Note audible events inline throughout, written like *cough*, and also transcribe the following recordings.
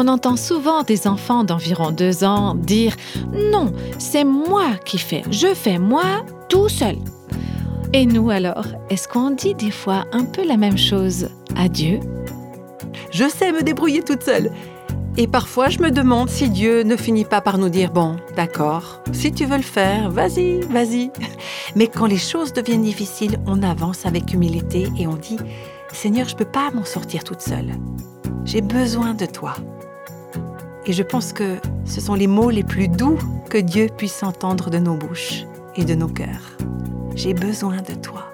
On entend souvent des enfants d'environ deux ans dire ⁇ Non, c'est moi qui fais, je fais moi tout seul ⁇ Et nous alors, est-ce qu'on dit des fois un peu la même chose à Dieu? Je sais me débrouiller toute seule. Et parfois, je me demande si Dieu ne finit pas par nous dire, bon, d'accord, si tu veux le faire, vas-y, vas-y. Mais quand les choses deviennent difficiles, on avance avec humilité et on dit, Seigneur, je ne peux pas m'en sortir toute seule. J'ai besoin de toi. Et je pense que ce sont les mots les plus doux que Dieu puisse entendre de nos bouches et de nos cœurs. J'ai besoin de toi.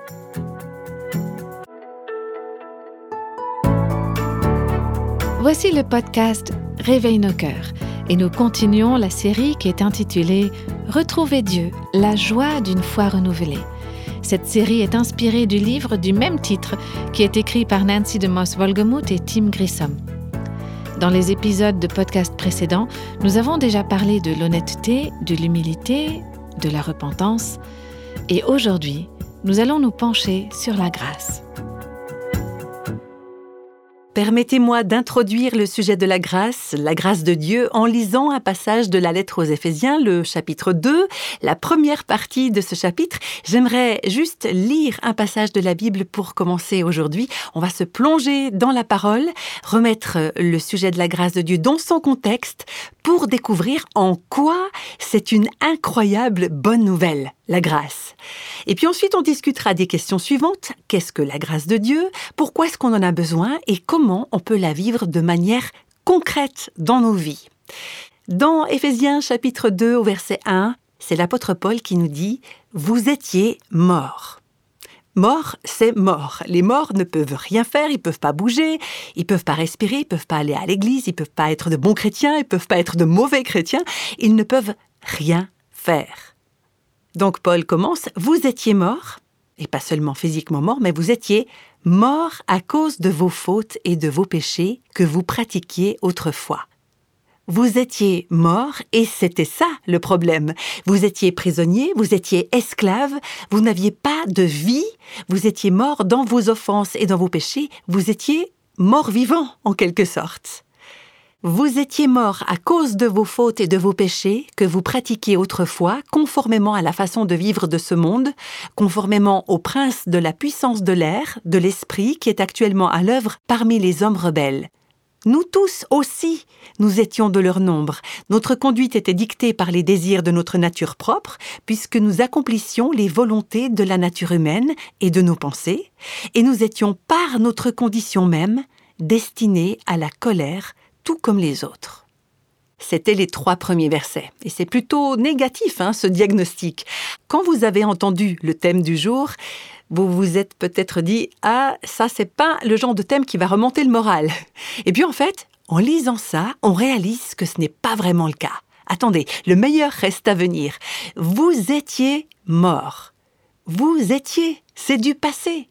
Voici le podcast Réveille nos cœurs et nous continuons la série qui est intitulée Retrouver Dieu, la joie d'une foi renouvelée. Cette série est inspirée du livre du même titre qui est écrit par Nancy de Moss Wolgemuth et Tim Grissom. Dans les épisodes de podcast précédents, nous avons déjà parlé de l'honnêteté, de l'humilité, de la repentance, et aujourd'hui, nous allons nous pencher sur la grâce. Permettez-moi d'introduire le sujet de la grâce, la grâce de Dieu, en lisant un passage de la lettre aux Éphésiens, le chapitre 2, la première partie de ce chapitre. J'aimerais juste lire un passage de la Bible pour commencer aujourd'hui. On va se plonger dans la parole, remettre le sujet de la grâce de Dieu dans son contexte pour découvrir en quoi c'est une incroyable bonne nouvelle la grâce. Et puis ensuite, on discutera des questions suivantes. Qu'est-ce que la grâce de Dieu? Pourquoi est-ce qu'on en a besoin? Et comment on peut la vivre de manière concrète dans nos vies? Dans Éphésiens chapitre 2 au verset 1, c'est l'apôtre Paul qui nous dit ⁇ Vous étiez morts ⁇ Mort, c'est mort. Les morts ne peuvent rien faire, ils peuvent pas bouger, ils peuvent pas respirer, ils peuvent pas aller à l'église, ils peuvent pas être de bons chrétiens, ils peuvent pas être de mauvais chrétiens, ils ne peuvent rien faire. Donc Paul commence, vous étiez mort, et pas seulement physiquement mort, mais vous étiez mort à cause de vos fautes et de vos péchés que vous pratiquiez autrefois. Vous étiez mort et c'était ça le problème. Vous étiez prisonnier, vous étiez esclave, vous n'aviez pas de vie, vous étiez mort dans vos offenses et dans vos péchés, vous étiez mort vivant en quelque sorte. Vous étiez mort à cause de vos fautes et de vos péchés que vous pratiquiez autrefois, conformément à la façon de vivre de ce monde, conformément au prince de la puissance de l'air, de l'esprit qui est actuellement à l'œuvre parmi les hommes rebelles. Nous tous aussi, nous étions de leur nombre. Notre conduite était dictée par les désirs de notre nature propre, puisque nous accomplissions les volontés de la nature humaine et de nos pensées, et nous étions par notre condition même destinés à la colère, tout comme les autres. C'étaient les trois premiers versets. Et c'est plutôt négatif, hein, ce diagnostic. Quand vous avez entendu le thème du jour, vous vous êtes peut-être dit Ah, ça, c'est pas le genre de thème qui va remonter le moral. Et puis en fait, en lisant ça, on réalise que ce n'est pas vraiment le cas. Attendez, le meilleur reste à venir. Vous étiez mort. Vous étiez, c'est du passé.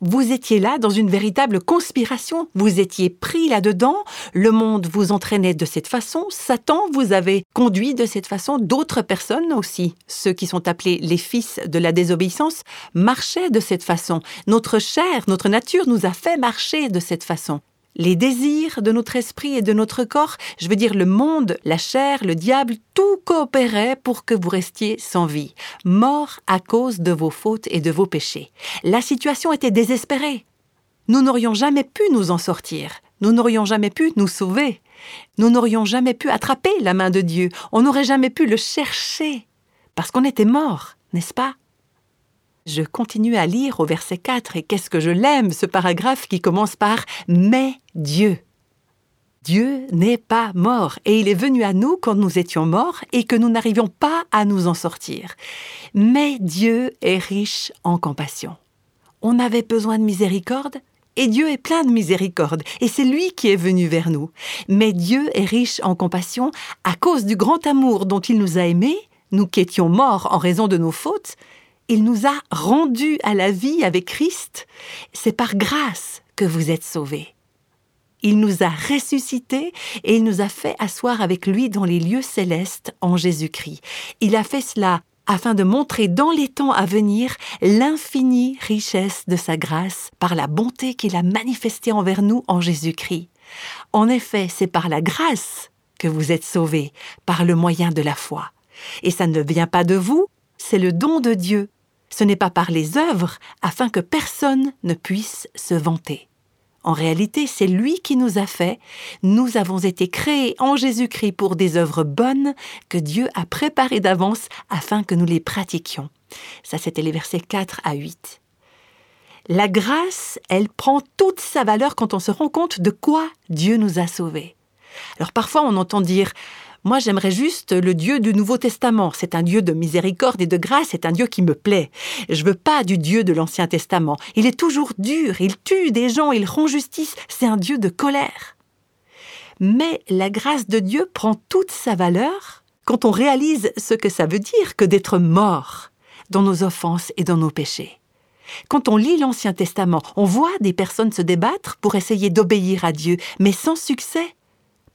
Vous étiez là dans une véritable conspiration, vous étiez pris là-dedans, le monde vous entraînait de cette façon, Satan vous avait conduit de cette façon, d'autres personnes aussi, ceux qui sont appelés les fils de la désobéissance, marchaient de cette façon. Notre chair, notre nature nous a fait marcher de cette façon les désirs de notre esprit et de notre corps, je veux dire le monde, la chair, le diable, tout coopérait pour que vous restiez sans vie, mort à cause de vos fautes et de vos péchés. La situation était désespérée. Nous n'aurions jamais pu nous en sortir, nous n'aurions jamais pu nous sauver, nous n'aurions jamais pu attraper la main de Dieu, on n'aurait jamais pu le chercher, parce qu'on était mort, n'est-ce pas? Je continue à lire au verset 4 et qu'est-ce que je l'aime, ce paragraphe qui commence par Mais Dieu. Dieu n'est pas mort et il est venu à nous quand nous étions morts et que nous n'arrivions pas à nous en sortir. Mais Dieu est riche en compassion. On avait besoin de miséricorde et Dieu est plein de miséricorde, et c'est lui qui est venu vers nous. Mais Dieu est riche en compassion à cause du grand amour dont il nous a aimés, nous qui étions morts en raison de nos fautes, il nous a rendus à la vie avec Christ. C'est par grâce que vous êtes sauvés. Il nous a ressuscités et il nous a fait asseoir avec lui dans les lieux célestes en Jésus-Christ. Il a fait cela afin de montrer dans les temps à venir l'infinie richesse de sa grâce par la bonté qu'il a manifestée envers nous en Jésus-Christ. En effet, c'est par la grâce que vous êtes sauvés, par le moyen de la foi. Et ça ne vient pas de vous, c'est le don de Dieu. Ce n'est pas par les œuvres, afin que personne ne puisse se vanter. En réalité, c'est lui qui nous a fait. Nous avons été créés en Jésus-Christ pour des œuvres bonnes que Dieu a préparées d'avance afin que nous les pratiquions. Ça, c'était les versets 4 à 8. La grâce, elle prend toute sa valeur quand on se rend compte de quoi Dieu nous a sauvés. Alors parfois on entend dire moi, j'aimerais juste le Dieu du Nouveau Testament. C'est un Dieu de miséricorde et de grâce, c'est un Dieu qui me plaît. Je veux pas du Dieu de l'Ancien Testament. Il est toujours dur, il tue des gens, il rend justice, c'est un Dieu de colère. Mais la grâce de Dieu prend toute sa valeur quand on réalise ce que ça veut dire que d'être mort dans nos offenses et dans nos péchés. Quand on lit l'Ancien Testament, on voit des personnes se débattre pour essayer d'obéir à Dieu, mais sans succès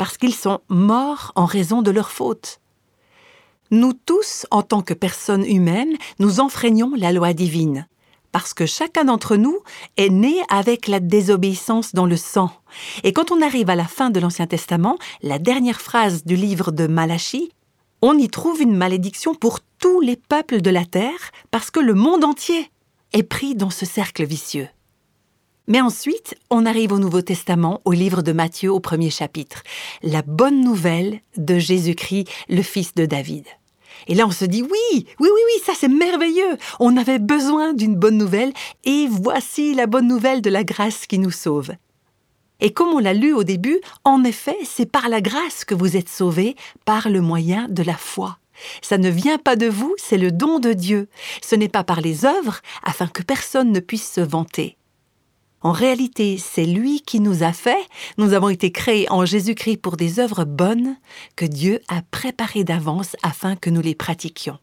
parce qu'ils sont morts en raison de leur faute. Nous tous, en tant que personnes humaines, nous enfreignons la loi divine, parce que chacun d'entre nous est né avec la désobéissance dans le sang. Et quand on arrive à la fin de l'Ancien Testament, la dernière phrase du livre de Malachie, on y trouve une malédiction pour tous les peuples de la terre, parce que le monde entier est pris dans ce cercle vicieux. Mais ensuite, on arrive au Nouveau Testament, au livre de Matthieu, au premier chapitre, la bonne nouvelle de Jésus-Christ, le fils de David. Et là, on se dit, oui, oui, oui, oui, ça c'est merveilleux. On avait besoin d'une bonne nouvelle, et voici la bonne nouvelle de la grâce qui nous sauve. Et comme on l'a lu au début, en effet, c'est par la grâce que vous êtes sauvés, par le moyen de la foi. Ça ne vient pas de vous, c'est le don de Dieu. Ce n'est pas par les œuvres, afin que personne ne puisse se vanter. En réalité, c'est lui qui nous a fait. Nous avons été créés en Jésus-Christ pour des œuvres bonnes que Dieu a préparées d'avance afin que nous les pratiquions.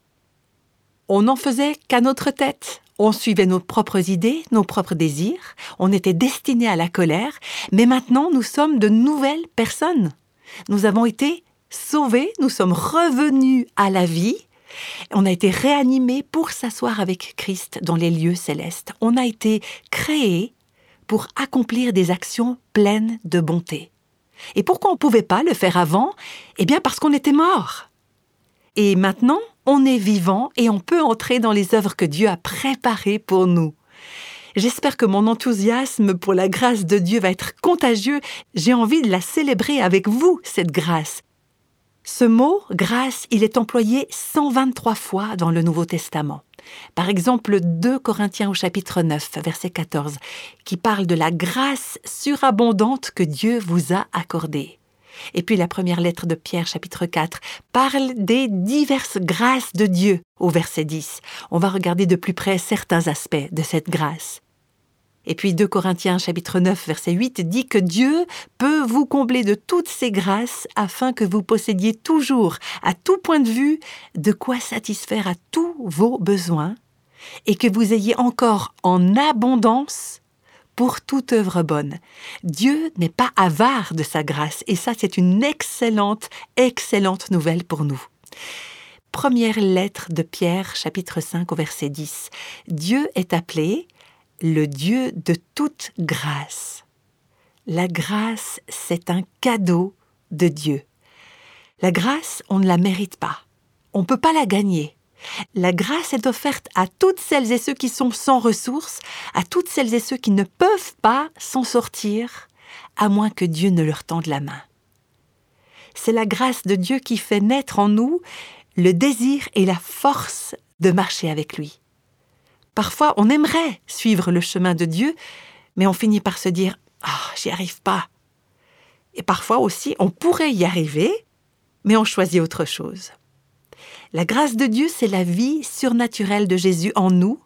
On n'en faisait qu'à notre tête. On suivait nos propres idées, nos propres désirs. On était destinés à la colère. Mais maintenant, nous sommes de nouvelles personnes. Nous avons été sauvés, nous sommes revenus à la vie. On a été réanimés pour s'asseoir avec Christ dans les lieux célestes. On a été créés pour accomplir des actions pleines de bonté. Et pourquoi on ne pouvait pas le faire avant? Eh bien parce qu'on était mort. Et maintenant, on est vivant et on peut entrer dans les œuvres que Dieu a préparées pour nous. J'espère que mon enthousiasme pour la grâce de Dieu va être contagieux. J'ai envie de la célébrer avec vous, cette grâce. Ce mot, grâce, il est employé 123 fois dans le Nouveau Testament. Par exemple, 2 Corinthiens au chapitre 9, verset 14, qui parle de la grâce surabondante que Dieu vous a accordée. Et puis la première lettre de Pierre, chapitre 4, parle des diverses grâces de Dieu au verset 10. On va regarder de plus près certains aspects de cette grâce. Et puis 2 Corinthiens chapitre 9 verset 8 dit que Dieu peut vous combler de toutes ses grâces afin que vous possédiez toujours, à tout point de vue, de quoi satisfaire à tous vos besoins et que vous ayez encore en abondance pour toute œuvre bonne. Dieu n'est pas avare de sa grâce et ça c'est une excellente, excellente nouvelle pour nous. Première lettre de Pierre chapitre 5 au verset 10. Dieu est appelé le Dieu de toute grâce. La grâce, c'est un cadeau de Dieu. La grâce, on ne la mérite pas. On ne peut pas la gagner. La grâce est offerte à toutes celles et ceux qui sont sans ressources, à toutes celles et ceux qui ne peuvent pas s'en sortir, à moins que Dieu ne leur tende la main. C'est la grâce de Dieu qui fait naître en nous le désir et la force de marcher avec lui. Parfois, on aimerait suivre le chemin de Dieu, mais on finit par se dire Ah, j'y arrive pas. Et parfois aussi, on pourrait y arriver, mais on choisit autre chose. La grâce de Dieu, c'est la vie surnaturelle de Jésus en nous,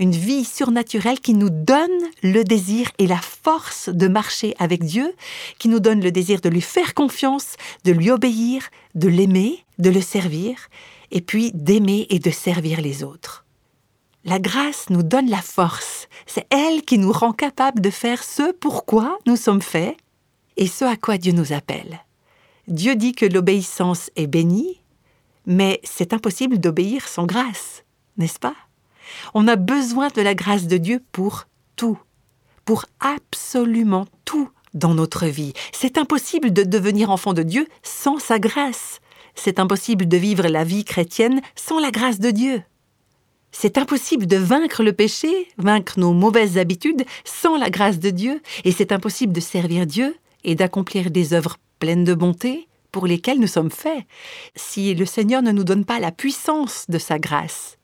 une vie surnaturelle qui nous donne le désir et la force de marcher avec Dieu, qui nous donne le désir de lui faire confiance, de lui obéir, de l'aimer, de le servir, et puis d'aimer et de servir les autres. La grâce nous donne la force. C'est elle qui nous rend capables de faire ce pourquoi nous sommes faits et ce à quoi Dieu nous appelle. Dieu dit que l'obéissance est bénie, mais c'est impossible d'obéir sans grâce, n'est-ce pas? On a besoin de la grâce de Dieu pour tout, pour absolument tout dans notre vie. C'est impossible de devenir enfant de Dieu sans sa grâce. C'est impossible de vivre la vie chrétienne sans la grâce de Dieu. C'est impossible de vaincre le péché, vaincre nos mauvaises habitudes sans la grâce de Dieu, et c'est impossible de servir Dieu et d'accomplir des œuvres pleines de bonté pour lesquelles nous sommes faits, si le Seigneur ne nous donne pas la puissance de sa grâce.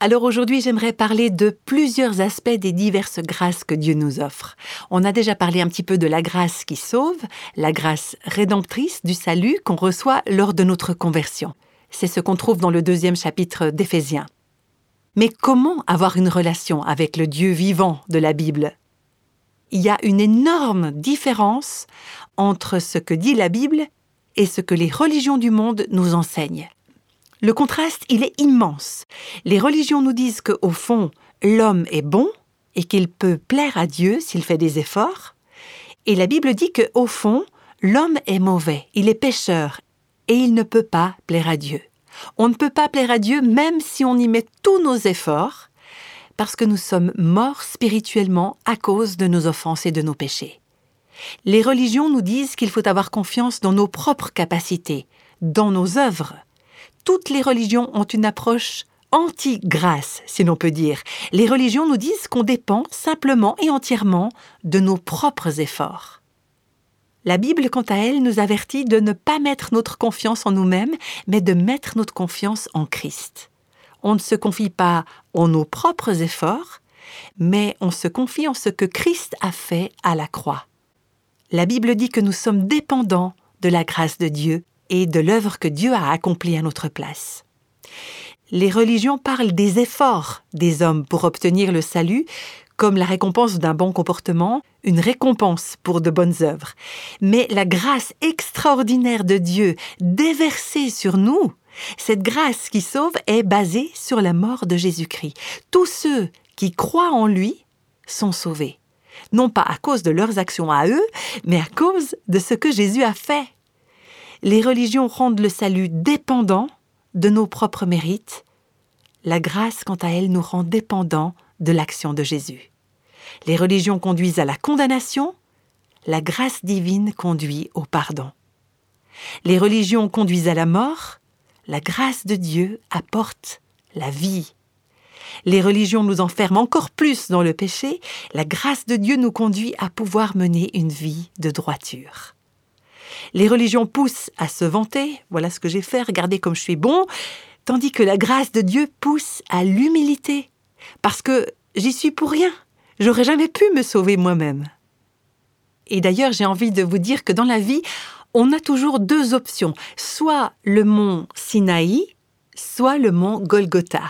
Alors aujourd'hui, j'aimerais parler de plusieurs aspects des diverses grâces que Dieu nous offre. On a déjà parlé un petit peu de la grâce qui sauve, la grâce rédemptrice du salut qu'on reçoit lors de notre conversion. C'est ce qu'on trouve dans le deuxième chapitre d'Éphésiens. Mais comment avoir une relation avec le Dieu vivant de la Bible? Il y a une énorme différence entre ce que dit la Bible et ce que les religions du monde nous enseignent. Le contraste, il est immense. Les religions nous disent qu'au fond, l'homme est bon et qu'il peut plaire à Dieu s'il fait des efforts. Et la Bible dit qu'au fond, l'homme est mauvais, il est pécheur et il ne peut pas plaire à Dieu. On ne peut pas plaire à Dieu même si on y met tous nos efforts, parce que nous sommes morts spirituellement à cause de nos offenses et de nos péchés. Les religions nous disent qu'il faut avoir confiance dans nos propres capacités, dans nos œuvres. Toutes les religions ont une approche anti-grâce, si l'on peut dire. Les religions nous disent qu'on dépend simplement et entièrement de nos propres efforts. La Bible, quant à elle, nous avertit de ne pas mettre notre confiance en nous-mêmes, mais de mettre notre confiance en Christ. On ne se confie pas en nos propres efforts, mais on se confie en ce que Christ a fait à la croix. La Bible dit que nous sommes dépendants de la grâce de Dieu et de l'œuvre que Dieu a accomplie à notre place. Les religions parlent des efforts des hommes pour obtenir le salut, comme la récompense d'un bon comportement, une récompense pour de bonnes œuvres. Mais la grâce extraordinaire de Dieu déversée sur nous, cette grâce qui sauve est basée sur la mort de Jésus-Christ. Tous ceux qui croient en lui sont sauvés. Non pas à cause de leurs actions à eux, mais à cause de ce que Jésus a fait. Les religions rendent le salut dépendant de nos propres mérites. La grâce, quant à elle, nous rend dépendants de l'action de Jésus. Les religions conduisent à la condamnation, la grâce divine conduit au pardon. Les religions conduisent à la mort, la grâce de Dieu apporte la vie. Les religions nous enferment encore plus dans le péché, la grâce de Dieu nous conduit à pouvoir mener une vie de droiture. Les religions poussent à se vanter, voilà ce que j'ai fait, regardez comme je suis bon, tandis que la grâce de Dieu pousse à l'humilité, parce que j'y suis pour rien, J'aurais jamais pu me sauver moi-même. Et d'ailleurs, j'ai envie de vous dire que dans la vie, on a toujours deux options, soit le mont Sinaï, soit le mont Golgotha.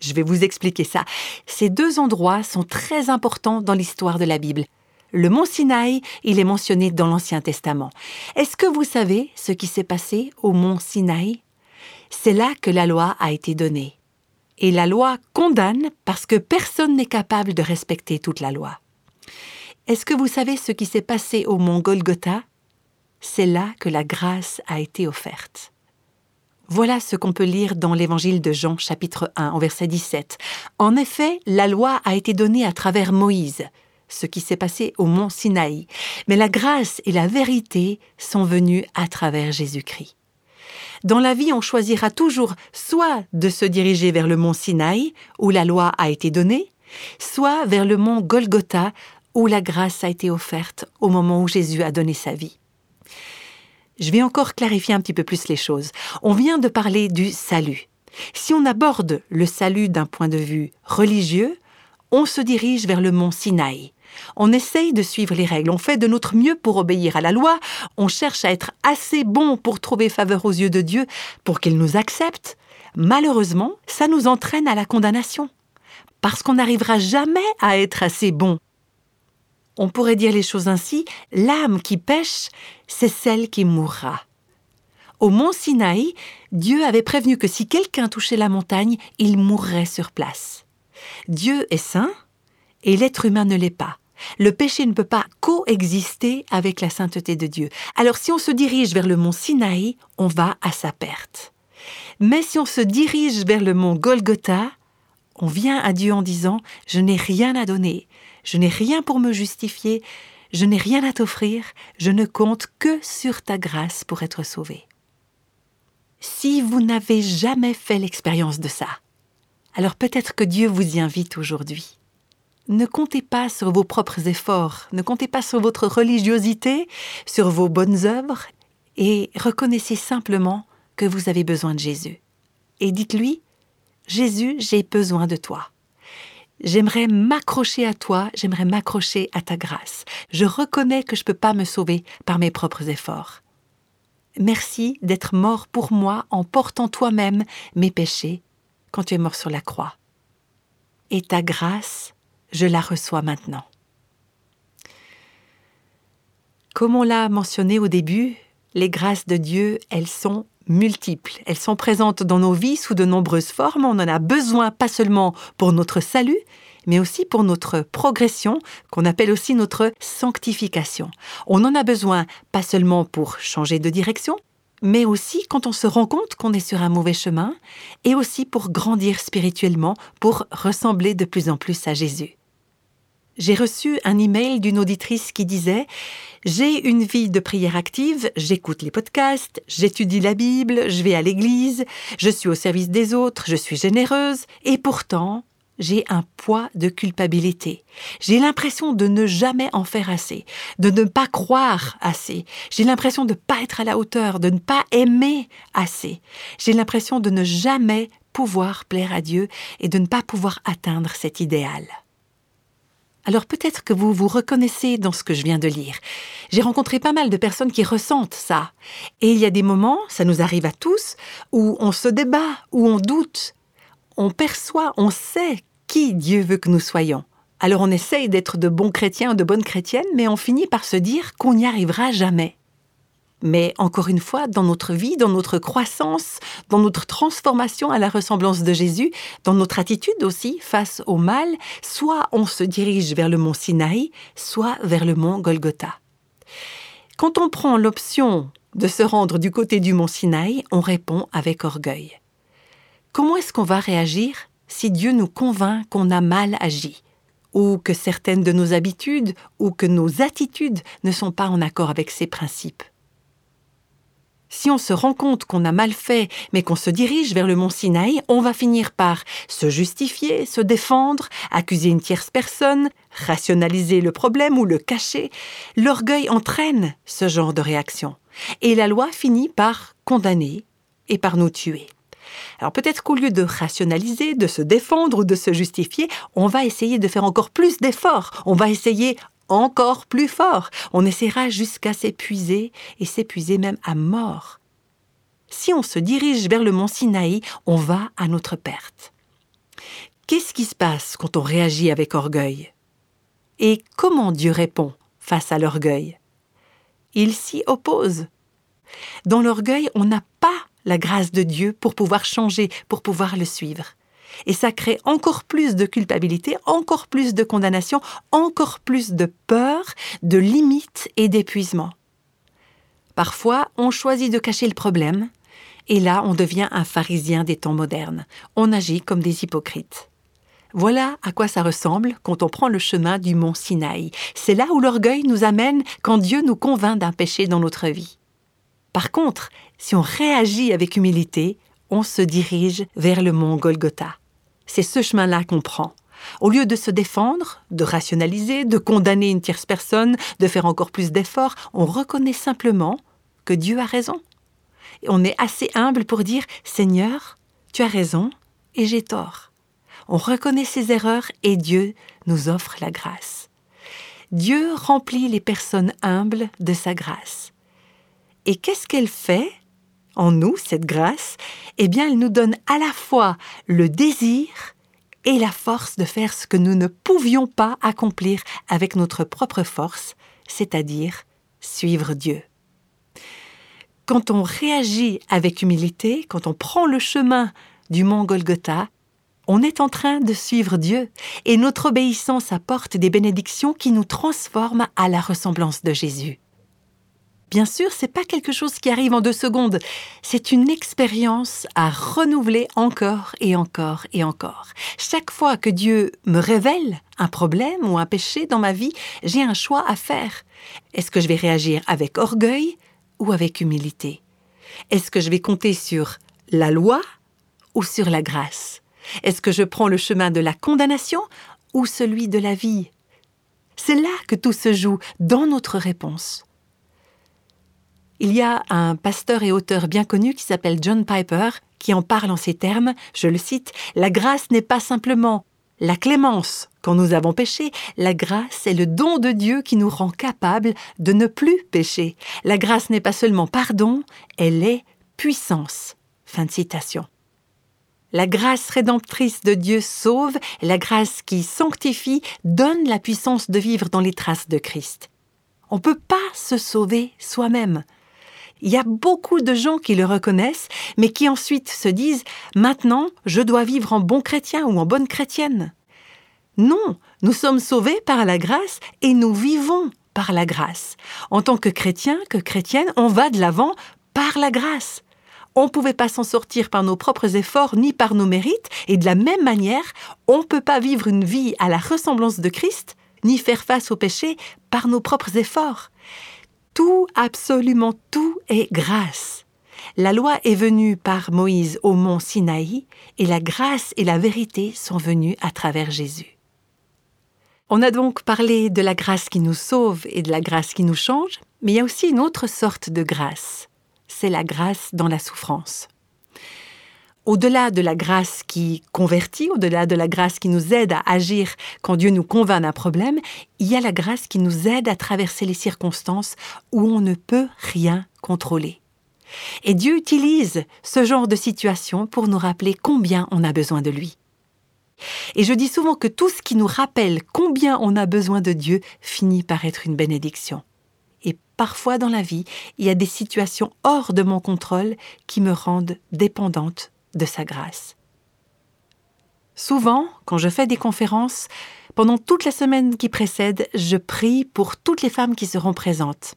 Je vais vous expliquer ça. Ces deux endroits sont très importants dans l'histoire de la Bible. Le mont Sinaï, il est mentionné dans l'Ancien Testament. Est-ce que vous savez ce qui s'est passé au mont Sinaï? C'est là que la loi a été donnée et la loi condamne parce que personne n'est capable de respecter toute la loi. Est-ce que vous savez ce qui s'est passé au mont Golgotha? C'est là que la grâce a été offerte. Voilà ce qu'on peut lire dans l'évangile de Jean chapitre 1 au verset 17. En effet, la loi a été donnée à travers Moïse, ce qui s'est passé au mont Sinaï, mais la grâce et la vérité sont venues à travers Jésus-Christ. Dans la vie, on choisira toujours soit de se diriger vers le mont Sinaï, où la loi a été donnée, soit vers le mont Golgotha, où la grâce a été offerte au moment où Jésus a donné sa vie. Je vais encore clarifier un petit peu plus les choses. On vient de parler du salut. Si on aborde le salut d'un point de vue religieux, on se dirige vers le mont Sinaï. On essaye de suivre les règles, on fait de notre mieux pour obéir à la loi, on cherche à être assez bon pour trouver faveur aux yeux de Dieu, pour qu'il nous accepte. Malheureusement, ça nous entraîne à la condamnation, parce qu'on n'arrivera jamais à être assez bon. On pourrait dire les choses ainsi, l'âme qui pêche, c'est celle qui mourra. Au mont Sinaï, Dieu avait prévenu que si quelqu'un touchait la montagne, il mourrait sur place. Dieu est saint et l'être humain ne l'est pas. Le péché ne peut pas coexister avec la sainteté de Dieu. Alors si on se dirige vers le mont Sinaï, on va à sa perte. Mais si on se dirige vers le mont Golgotha, on vient à Dieu en disant ⁇ Je n'ai rien à donner, je n'ai rien pour me justifier, je n'ai rien à t'offrir, je ne compte que sur ta grâce pour être sauvé. Si vous n'avez jamais fait l'expérience de ça, alors peut-être que Dieu vous y invite aujourd'hui. Ne comptez pas sur vos propres efforts, ne comptez pas sur votre religiosité, sur vos bonnes œuvres, et reconnaissez simplement que vous avez besoin de Jésus. Et dites-lui, Jésus, j'ai besoin de toi. J'aimerais m'accrocher à toi, j'aimerais m'accrocher à ta grâce. Je reconnais que je ne peux pas me sauver par mes propres efforts. Merci d'être mort pour moi en portant toi-même mes péchés quand tu es mort sur la croix. Et ta grâce, je la reçois maintenant. Comme on l'a mentionné au début, les grâces de Dieu, elles sont multiples. Elles sont présentes dans nos vies sous de nombreuses formes. On en a besoin pas seulement pour notre salut, mais aussi pour notre progression, qu'on appelle aussi notre sanctification. On en a besoin pas seulement pour changer de direction, mais aussi quand on se rend compte qu'on est sur un mauvais chemin, et aussi pour grandir spirituellement, pour ressembler de plus en plus à Jésus. J'ai reçu un email d'une auditrice qui disait J'ai une vie de prière active, j'écoute les podcasts, j'étudie la Bible, je vais à l'église, je suis au service des autres, je suis généreuse, et pourtant, j'ai un poids de culpabilité. J'ai l'impression de ne jamais en faire assez, de ne pas croire assez. J'ai l'impression de ne pas être à la hauteur, de ne pas aimer assez. J'ai l'impression de ne jamais pouvoir plaire à Dieu et de ne pas pouvoir atteindre cet idéal. Alors peut-être que vous vous reconnaissez dans ce que je viens de lire. J'ai rencontré pas mal de personnes qui ressentent ça. Et il y a des moments, ça nous arrive à tous, où on se débat, où on doute. On perçoit, on sait qui Dieu veut que nous soyons. Alors on essaye d'être de bons chrétiens, de bonnes chrétiennes, mais on finit par se dire qu'on n'y arrivera jamais. Mais encore une fois, dans notre vie, dans notre croissance, dans notre transformation à la ressemblance de Jésus, dans notre attitude aussi face au mal, soit on se dirige vers le mont Sinaï, soit vers le mont Golgotha. Quand on prend l'option de se rendre du côté du mont Sinaï, on répond avec orgueil. Comment est-ce qu'on va réagir si Dieu nous convainc qu'on a mal agi ou que certaines de nos habitudes ou que nos attitudes ne sont pas en accord avec ses principes? Si on se rend compte qu'on a mal fait, mais qu'on se dirige vers le mont Sinaï, on va finir par se justifier, se défendre, accuser une tierce personne, rationaliser le problème ou le cacher. L'orgueil entraîne ce genre de réaction. Et la loi finit par condamner et par nous tuer. Alors peut-être qu'au lieu de rationaliser, de se défendre ou de se justifier, on va essayer de faire encore plus d'efforts. On va essayer encore plus fort. On essaiera jusqu'à s'épuiser et s'épuiser même à mort. Si on se dirige vers le mont Sinaï, on va à notre perte. Qu'est-ce qui se passe quand on réagit avec orgueil? Et comment Dieu répond face à l'orgueil? Il s'y oppose. Dans l'orgueil, on n'a pas la grâce de Dieu pour pouvoir changer, pour pouvoir le suivre. Et ça crée encore plus de culpabilité, encore plus de condamnation, encore plus de peur, de limites et d'épuisement. Parfois, on choisit de cacher le problème, et là, on devient un pharisien des temps modernes. On agit comme des hypocrites. Voilà à quoi ça ressemble quand on prend le chemin du mont Sinaï. C'est là où l'orgueil nous amène quand Dieu nous convainc d'un péché dans notre vie. Par contre, si on réagit avec humilité, on se dirige vers le mont Golgotha. C'est ce chemin-là qu'on prend. Au lieu de se défendre, de rationaliser, de condamner une tierce personne, de faire encore plus d'efforts, on reconnaît simplement que Dieu a raison. Et on est assez humble pour dire Seigneur, tu as raison et j'ai tort. On reconnaît ses erreurs et Dieu nous offre la grâce. Dieu remplit les personnes humbles de sa grâce. Et qu'est-ce qu'elle fait en nous, cette grâce, eh bien, elle nous donne à la fois le désir et la force de faire ce que nous ne pouvions pas accomplir avec notre propre force, c'est-à-dire suivre Dieu. Quand on réagit avec humilité, quand on prend le chemin du mont Golgotha, on est en train de suivre Dieu et notre obéissance apporte des bénédictions qui nous transforment à la ressemblance de Jésus. Bien sûr, c'est pas quelque chose qui arrive en deux secondes. C'est une expérience à renouveler encore et encore et encore. Chaque fois que Dieu me révèle un problème ou un péché dans ma vie, j'ai un choix à faire. Est-ce que je vais réagir avec orgueil ou avec humilité? Est-ce que je vais compter sur la loi ou sur la grâce? Est-ce que je prends le chemin de la condamnation ou celui de la vie? C'est là que tout se joue dans notre réponse. Il y a un pasteur et auteur bien connu qui s'appelle John Piper qui en parle en ces termes, je le cite, La grâce n'est pas simplement la clémence quand nous avons péché, la grâce est le don de Dieu qui nous rend capables de ne plus pécher. La grâce n'est pas seulement pardon, elle est puissance. Fin de citation. La grâce rédemptrice de Dieu sauve, la grâce qui sanctifie donne la puissance de vivre dans les traces de Christ. On ne peut pas se sauver soi-même. Il y a beaucoup de gens qui le reconnaissent, mais qui ensuite se disent Maintenant, je dois vivre en bon chrétien ou en bonne chrétienne. Non, nous sommes sauvés par la grâce et nous vivons par la grâce. En tant que chrétien, que chrétienne, on va de l'avant par la grâce. On ne pouvait pas s'en sortir par nos propres efforts ni par nos mérites, et de la même manière, on ne peut pas vivre une vie à la ressemblance de Christ, ni faire face au péché par nos propres efforts. Tout, absolument tout est grâce. La loi est venue par Moïse au mont Sinaï, et la grâce et la vérité sont venues à travers Jésus. On a donc parlé de la grâce qui nous sauve et de la grâce qui nous change, mais il y a aussi une autre sorte de grâce c'est la grâce dans la souffrance. Au-delà de la grâce qui convertit, au-delà de la grâce qui nous aide à agir quand Dieu nous convainc d'un problème, il y a la grâce qui nous aide à traverser les circonstances où on ne peut rien contrôler. Et Dieu utilise ce genre de situation pour nous rappeler combien on a besoin de lui. Et je dis souvent que tout ce qui nous rappelle combien on a besoin de Dieu finit par être une bénédiction. Et parfois dans la vie, il y a des situations hors de mon contrôle qui me rendent dépendante de sa grâce. Souvent, quand je fais des conférences, pendant toute la semaine qui précède, je prie pour toutes les femmes qui seront présentes.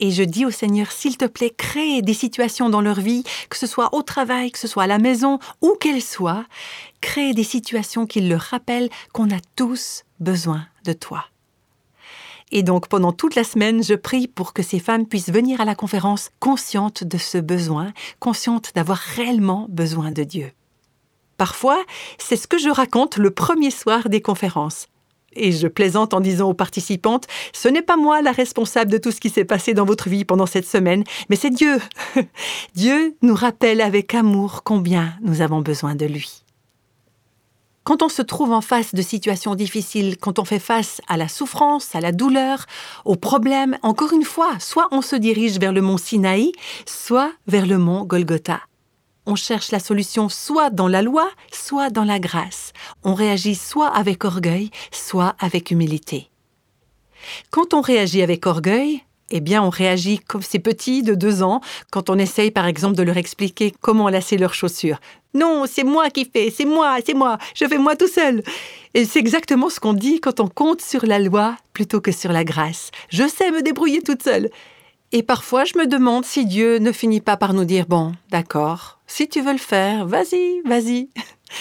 Et je dis au Seigneur, s'il te plaît, crée des situations dans leur vie, que ce soit au travail, que ce soit à la maison, où qu'elles soient, crée des situations qui leur rappellent qu'on a tous besoin de toi. Et donc pendant toute la semaine, je prie pour que ces femmes puissent venir à la conférence conscientes de ce besoin, conscientes d'avoir réellement besoin de Dieu. Parfois, c'est ce que je raconte le premier soir des conférences. Et je plaisante en disant aux participantes, ce n'est pas moi la responsable de tout ce qui s'est passé dans votre vie pendant cette semaine, mais c'est Dieu. *laughs* Dieu nous rappelle avec amour combien nous avons besoin de lui. Quand on se trouve en face de situations difficiles, quand on fait face à la souffrance, à la douleur, aux problèmes, encore une fois, soit on se dirige vers le mont Sinaï, soit vers le mont Golgotha. On cherche la solution soit dans la loi, soit dans la grâce. On réagit soit avec orgueil, soit avec humilité. Quand on réagit avec orgueil, eh bien, on réagit comme ces petits de deux ans quand on essaye, par exemple, de leur expliquer comment lasser leurs chaussures. Non, c'est moi qui fais, c'est moi, c'est moi, je fais moi tout seul. Et c'est exactement ce qu'on dit quand on compte sur la loi plutôt que sur la grâce. Je sais me débrouiller toute seule. Et parfois, je me demande si Dieu ne finit pas par nous dire, bon, d'accord, si tu veux le faire, vas-y, vas-y.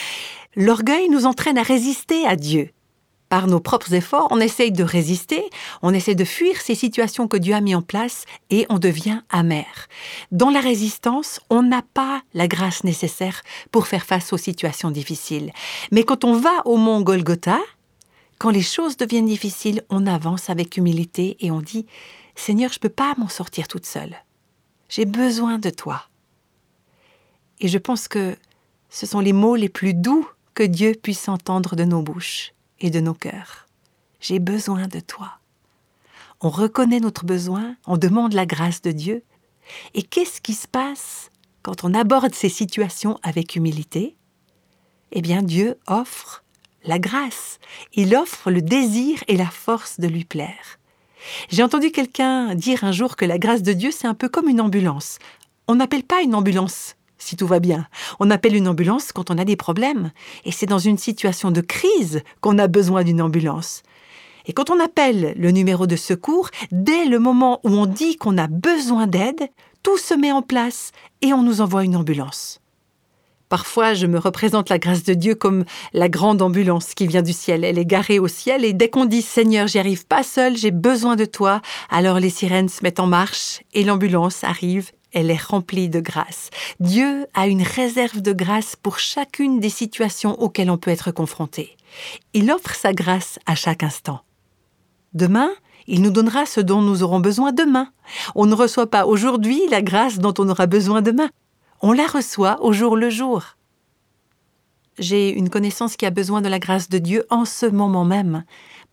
*laughs* L'orgueil nous entraîne à résister à Dieu par nos propres efforts, on essaye de résister, on essaie de fuir ces situations que Dieu a mis en place et on devient amer. Dans la résistance, on n'a pas la grâce nécessaire pour faire face aux situations difficiles. Mais quand on va au mont Golgotha, quand les choses deviennent difficiles, on avance avec humilité et on dit Seigneur, je ne peux pas m'en sortir toute seule. J'ai besoin de toi. Et je pense que ce sont les mots les plus doux que Dieu puisse entendre de nos bouches et de nos cœurs. J'ai besoin de toi. On reconnaît notre besoin, on demande la grâce de Dieu. Et qu'est-ce qui se passe quand on aborde ces situations avec humilité? Eh bien, Dieu offre la grâce. Il offre le désir et la force de lui plaire. J'ai entendu quelqu'un dire un jour que la grâce de Dieu, c'est un peu comme une ambulance. On n'appelle pas une ambulance si tout va bien. On appelle une ambulance quand on a des problèmes. Et c'est dans une situation de crise qu'on a besoin d'une ambulance. Et quand on appelle le numéro de secours, dès le moment où on dit qu'on a besoin d'aide, tout se met en place et on nous envoie une ambulance. Parfois, je me représente la grâce de Dieu comme la grande ambulance qui vient du ciel. Elle est garée au ciel et dès qu'on dit Seigneur, j'y arrive pas seul, j'ai besoin de toi, alors les sirènes se mettent en marche et l'ambulance arrive. Elle est remplie de grâce. Dieu a une réserve de grâce pour chacune des situations auxquelles on peut être confronté. Il offre sa grâce à chaque instant. Demain, il nous donnera ce dont nous aurons besoin demain. On ne reçoit pas aujourd'hui la grâce dont on aura besoin demain. On la reçoit au jour le jour. J'ai une connaissance qui a besoin de la grâce de Dieu en ce moment même,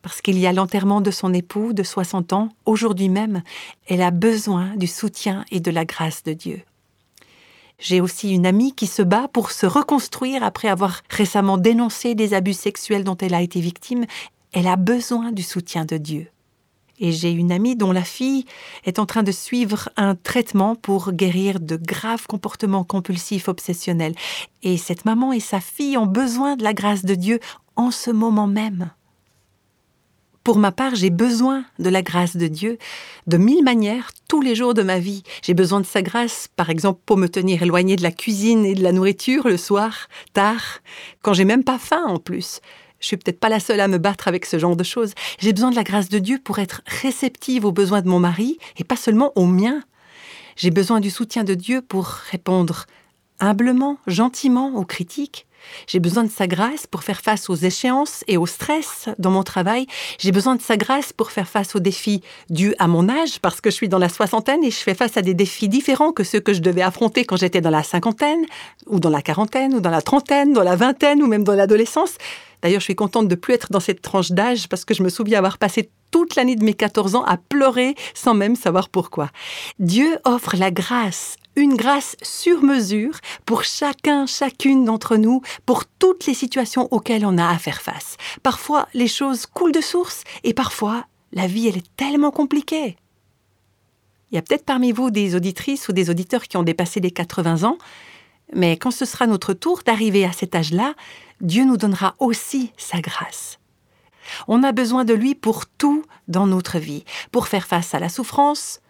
parce qu'il y a l'enterrement de son époux de 60 ans, aujourd'hui même, elle a besoin du soutien et de la grâce de Dieu. J'ai aussi une amie qui se bat pour se reconstruire après avoir récemment dénoncé des abus sexuels dont elle a été victime. Elle a besoin du soutien de Dieu. Et j'ai une amie dont la fille est en train de suivre un traitement pour guérir de graves comportements compulsifs obsessionnels. Et cette maman et sa fille ont besoin de la grâce de Dieu en ce moment même. Pour ma part, j'ai besoin de la grâce de Dieu de mille manières tous les jours de ma vie. J'ai besoin de sa grâce, par exemple, pour me tenir éloignée de la cuisine et de la nourriture le soir, tard, quand j'ai même pas faim en plus. Je suis peut-être pas la seule à me battre avec ce genre de choses. J'ai besoin de la grâce de Dieu pour être réceptive aux besoins de mon mari et pas seulement aux miens. J'ai besoin du soutien de Dieu pour répondre humblement, gentiment aux critiques. J'ai besoin de sa grâce pour faire face aux échéances et au stress dans mon travail. J'ai besoin de sa grâce pour faire face aux défis dus à mon âge, parce que je suis dans la soixantaine et je fais face à des défis différents que ceux que je devais affronter quand j'étais dans la cinquantaine, ou dans la quarantaine, ou dans la trentaine, dans la vingtaine, ou même dans l'adolescence. D'ailleurs, je suis contente de plus être dans cette tranche d'âge parce que je me souviens avoir passé toute l'année de mes 14 ans à pleurer sans même savoir pourquoi. Dieu offre la grâce, une grâce sur mesure pour chacun, chacune d'entre nous, pour toutes les situations auxquelles on a à faire face. Parfois, les choses coulent de source et parfois, la vie, elle est tellement compliquée. Il y a peut-être parmi vous des auditrices ou des auditeurs qui ont dépassé les 80 ans, mais quand ce sera notre tour d'arriver à cet âge-là, Dieu nous donnera aussi sa grâce. On a besoin de lui pour tout dans notre vie, pour faire face à la souffrance,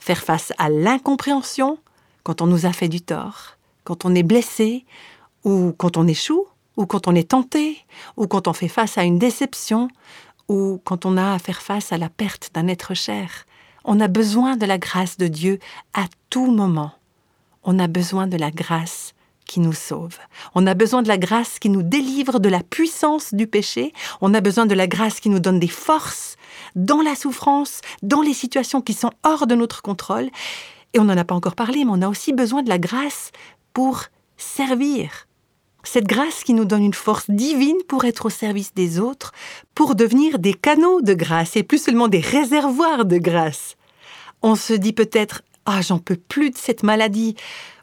faire face à l'incompréhension quand on nous a fait du tort, quand on est blessé, ou quand on échoue, ou quand on est tenté, ou quand on fait face à une déception, ou quand on a à faire face à la perte d'un être cher. On a besoin de la grâce de Dieu à tout moment. On a besoin de la grâce qui nous sauve. On a besoin de la grâce qui nous délivre de la puissance du péché. On a besoin de la grâce qui nous donne des forces dans la souffrance, dans les situations qui sont hors de notre contrôle. Et on n'en a pas encore parlé, mais on a aussi besoin de la grâce pour servir. Cette grâce qui nous donne une force divine pour être au service des autres, pour devenir des canaux de grâce et plus seulement des réservoirs de grâce. On se dit peut-être ah, j'en peux plus de cette maladie,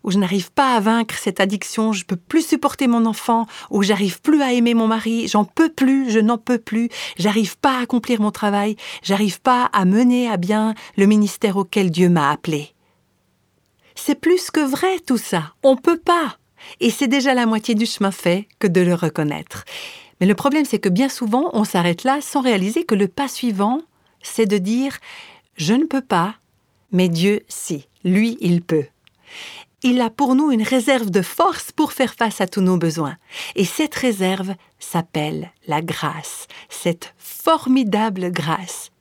ou je n'arrive pas à vaincre cette addiction, je peux plus supporter mon enfant, ou j'arrive plus à aimer mon mari, j'en peux plus, je n'en peux plus, j'arrive pas à accomplir mon travail, j'arrive pas à mener à bien le ministère auquel Dieu m'a appelé. C'est plus que vrai tout ça, on peut pas. Et c'est déjà la moitié du chemin fait que de le reconnaître. Mais le problème, c'est que bien souvent, on s'arrête là sans réaliser que le pas suivant, c'est de dire je ne peux pas, mais Dieu, si, lui, il peut. Il a pour nous une réserve de force pour faire face à tous nos besoins. Et cette réserve s'appelle la grâce, cette formidable grâce.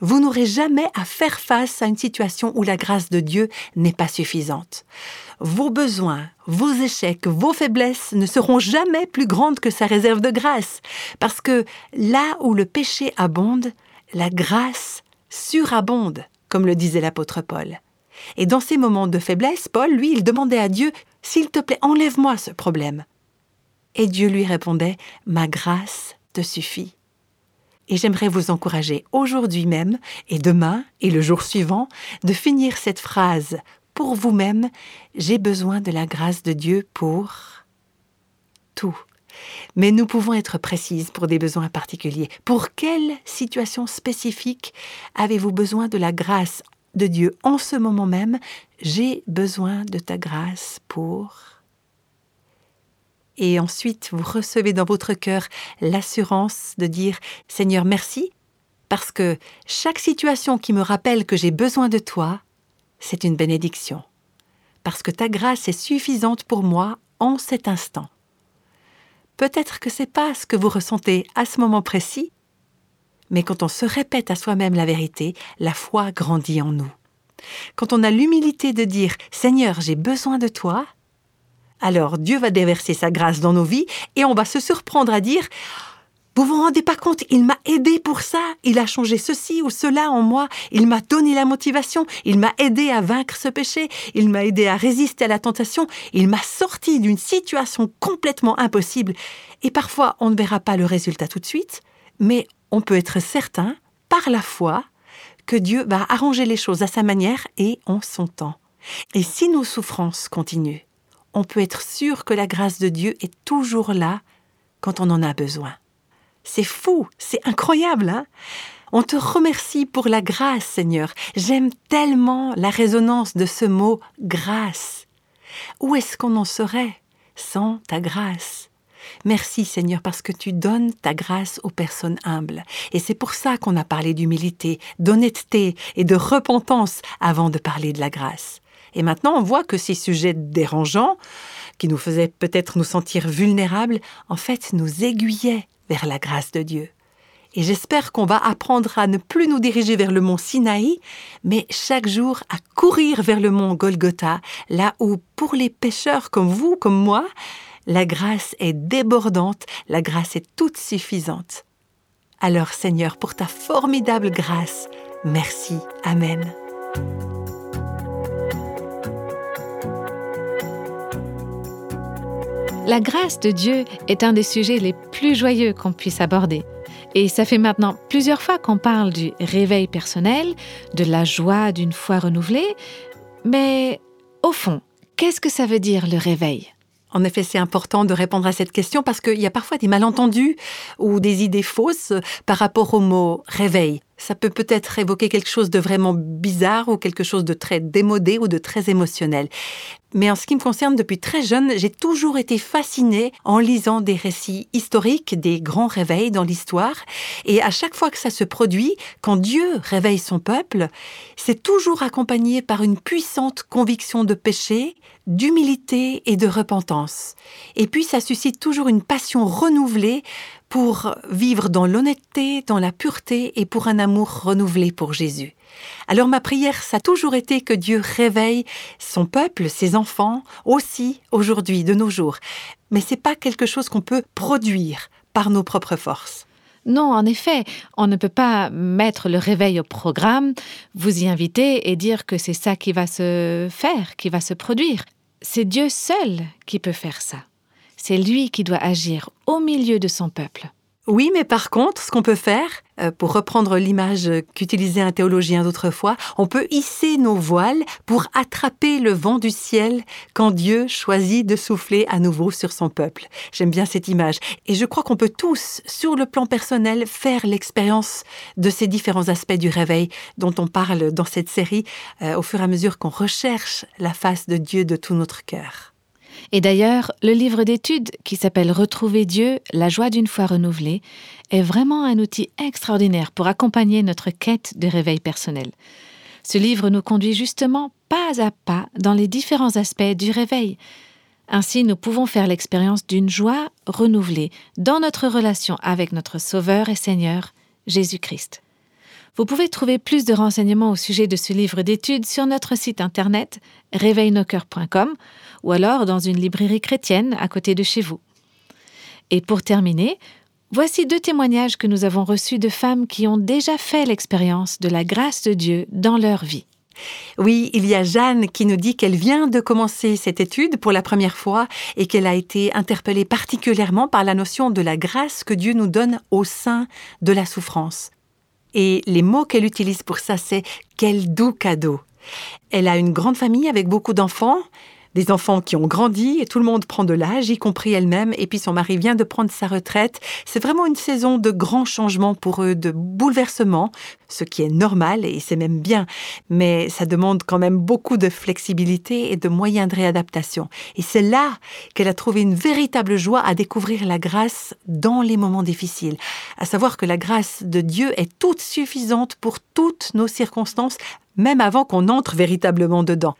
Vous n'aurez jamais à faire face à une situation où la grâce de Dieu n'est pas suffisante. Vos besoins, vos échecs, vos faiblesses ne seront jamais plus grandes que sa réserve de grâce, parce que là où le péché abonde, la grâce surabonde comme le disait l'apôtre Paul. Et dans ces moments de faiblesse, Paul, lui, il demandait à Dieu, S'il te plaît, enlève-moi ce problème. Et Dieu lui répondait, Ma grâce te suffit. Et j'aimerais vous encourager aujourd'hui même, et demain, et le jour suivant, de finir cette phrase pour vous-même, J'ai besoin de la grâce de Dieu pour tout. Mais nous pouvons être précises pour des besoins particuliers. Pour quelle situation spécifique avez-vous besoin de la grâce de Dieu en ce moment même? J'ai besoin de ta grâce pour... Et ensuite, vous recevez dans votre cœur l'assurance de dire Seigneur, merci, parce que chaque situation qui me rappelle que j'ai besoin de toi, c'est une bénédiction. Parce que ta grâce est suffisante pour moi en cet instant. Peut-être que c'est pas ce que vous ressentez à ce moment précis, mais quand on se répète à soi-même la vérité, la foi grandit en nous. Quand on a l'humilité de dire Seigneur, j'ai besoin de toi, alors Dieu va déverser sa grâce dans nos vies et on va se surprendre à dire vous vous rendez pas compte, il m'a aidé pour ça, il a changé ceci ou cela en moi, il m'a donné la motivation, il m'a aidé à vaincre ce péché, il m'a aidé à résister à la tentation, il m'a sorti d'une situation complètement impossible. Et parfois, on ne verra pas le résultat tout de suite, mais on peut être certain, par la foi, que Dieu va arranger les choses à sa manière et en son temps. Et si nos souffrances continuent, on peut être sûr que la grâce de Dieu est toujours là quand on en a besoin. C'est fou, c'est incroyable, hein? On te remercie pour la grâce, Seigneur. J'aime tellement la résonance de ce mot grâce. Où est-ce qu'on en serait sans ta grâce? Merci Seigneur parce que tu donnes ta grâce aux personnes humbles. Et c'est pour ça qu'on a parlé d'humilité, d'honnêteté et de repentance avant de parler de la grâce. Et maintenant on voit que ces sujets dérangeants, qui nous faisaient peut-être nous sentir vulnérables, en fait nous aiguillaient vers la grâce de Dieu. Et j'espère qu'on va apprendre à ne plus nous diriger vers le mont Sinaï, mais chaque jour à courir vers le mont Golgotha, là où, pour les pécheurs comme vous, comme moi, la grâce est débordante, la grâce est toute suffisante. Alors Seigneur, pour ta formidable grâce, merci. Amen. La grâce de Dieu est un des sujets les plus joyeux qu'on puisse aborder. Et ça fait maintenant plusieurs fois qu'on parle du réveil personnel, de la joie d'une foi renouvelée. Mais au fond, qu'est-ce que ça veut dire le réveil? En effet, c'est important de répondre à cette question parce qu'il y a parfois des malentendus ou des idées fausses par rapport au mot réveil. Ça peut peut-être évoquer quelque chose de vraiment bizarre ou quelque chose de très démodé ou de très émotionnel. Mais en ce qui me concerne, depuis très jeune, j'ai toujours été fascinée en lisant des récits historiques des grands réveils dans l'histoire. Et à chaque fois que ça se produit, quand Dieu réveille son peuple, c'est toujours accompagné par une puissante conviction de péché, d'humilité et de repentance. Et puis ça suscite toujours une passion renouvelée pour vivre dans l'honnêteté, dans la pureté et pour un amour renouvelé pour Jésus. Alors ma prière, ça a toujours été que Dieu réveille son peuple, ses enfants, aussi aujourd'hui, de nos jours. Mais c'est pas quelque chose qu'on peut produire par nos propres forces. Non, en effet, on ne peut pas mettre le réveil au programme, vous y inviter et dire que c'est ça qui va se faire, qui va se produire. C'est Dieu seul qui peut faire ça. C'est lui qui doit agir au milieu de son peuple. Oui, mais par contre, ce qu'on peut faire, euh, pour reprendre l'image qu'utilisait un théologien d'autrefois, on peut hisser nos voiles pour attraper le vent du ciel quand Dieu choisit de souffler à nouveau sur son peuple. J'aime bien cette image. Et je crois qu'on peut tous, sur le plan personnel, faire l'expérience de ces différents aspects du réveil dont on parle dans cette série euh, au fur et à mesure qu'on recherche la face de Dieu de tout notre cœur. Et d'ailleurs, le livre d'études qui s'appelle Retrouver Dieu, la joie d'une foi renouvelée, est vraiment un outil extraordinaire pour accompagner notre quête de réveil personnel. Ce livre nous conduit justement pas à pas dans les différents aspects du réveil. Ainsi, nous pouvons faire l'expérience d'une joie renouvelée dans notre relation avec notre Sauveur et Seigneur, Jésus-Christ. Vous pouvez trouver plus de renseignements au sujet de ce livre d'études sur notre site internet réveilnoscoeurs.com ou alors dans une librairie chrétienne à côté de chez vous. Et pour terminer, voici deux témoignages que nous avons reçus de femmes qui ont déjà fait l'expérience de la grâce de Dieu dans leur vie. Oui, il y a Jeanne qui nous dit qu'elle vient de commencer cette étude pour la première fois et qu'elle a été interpellée particulièrement par la notion de la grâce que Dieu nous donne au sein de la souffrance. Et les mots qu'elle utilise pour ça, c'est quel doux cadeau. Elle a une grande famille avec beaucoup d'enfants, des enfants qui ont grandi et tout le monde prend de l'âge, y compris elle-même, et puis son mari vient de prendre sa retraite. C'est vraiment une saison de grands changements pour eux, de bouleversements, ce qui est normal et c'est même bien, mais ça demande quand même beaucoup de flexibilité et de moyens de réadaptation. Et c'est là qu'elle a trouvé une véritable joie à découvrir la grâce dans les moments difficiles, à savoir que la grâce de Dieu est toute suffisante pour toutes nos circonstances, même avant qu'on entre véritablement dedans.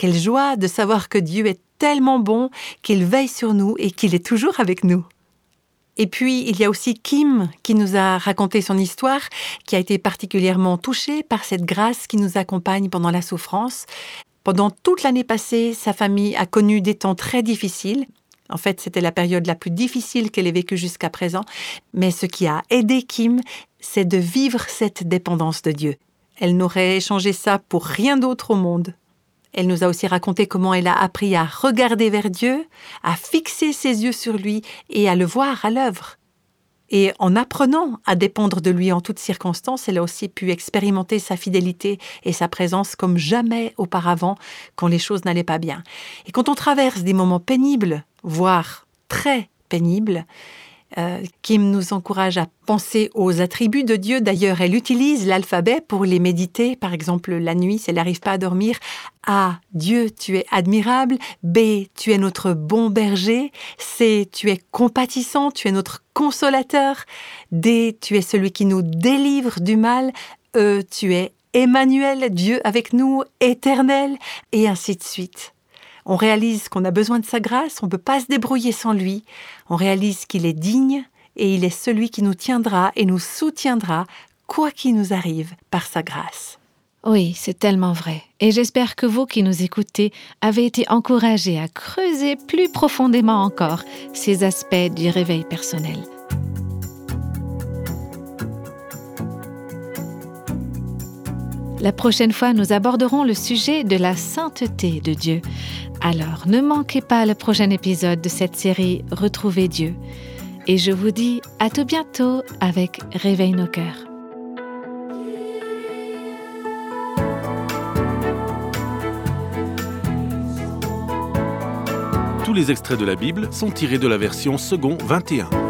Quelle joie de savoir que Dieu est tellement bon qu'il veille sur nous et qu'il est toujours avec nous. Et puis, il y a aussi Kim qui nous a raconté son histoire, qui a été particulièrement touchée par cette grâce qui nous accompagne pendant la souffrance. Pendant toute l'année passée, sa famille a connu des temps très difficiles. En fait, c'était la période la plus difficile qu'elle ait vécue jusqu'à présent. Mais ce qui a aidé Kim, c'est de vivre cette dépendance de Dieu. Elle n'aurait échangé ça pour rien d'autre au monde. Elle nous a aussi raconté comment elle a appris à regarder vers Dieu, à fixer ses yeux sur lui et à le voir à l'œuvre. Et en apprenant à dépendre de lui en toutes circonstances, elle a aussi pu expérimenter sa fidélité et sa présence comme jamais auparavant quand les choses n'allaient pas bien. Et quand on traverse des moments pénibles, voire très pénibles, euh, Kim nous encourage à penser aux attributs de Dieu. D'ailleurs, elle utilise l'alphabet pour les méditer. Par exemple, la nuit, si elle n'arrive pas à dormir. A. Dieu, tu es admirable. B. Tu es notre bon berger. C. Tu es compatissant. Tu es notre consolateur. D. Tu es celui qui nous délivre du mal. E. Tu es Emmanuel, Dieu avec nous, éternel. Et ainsi de suite. On réalise qu'on a besoin de sa grâce, on ne peut pas se débrouiller sans lui. On réalise qu'il est digne et il est celui qui nous tiendra et nous soutiendra, quoi qu'il nous arrive, par sa grâce. Oui, c'est tellement vrai. Et j'espère que vous qui nous écoutez avez été encouragés à creuser plus profondément encore ces aspects du réveil personnel. La prochaine fois, nous aborderons le sujet de la sainteté de Dieu. Alors, ne manquez pas le prochain épisode de cette série Retrouver Dieu. Et je vous dis à tout bientôt avec Réveille nos cœurs. Tous les extraits de la Bible sont tirés de la version second 21.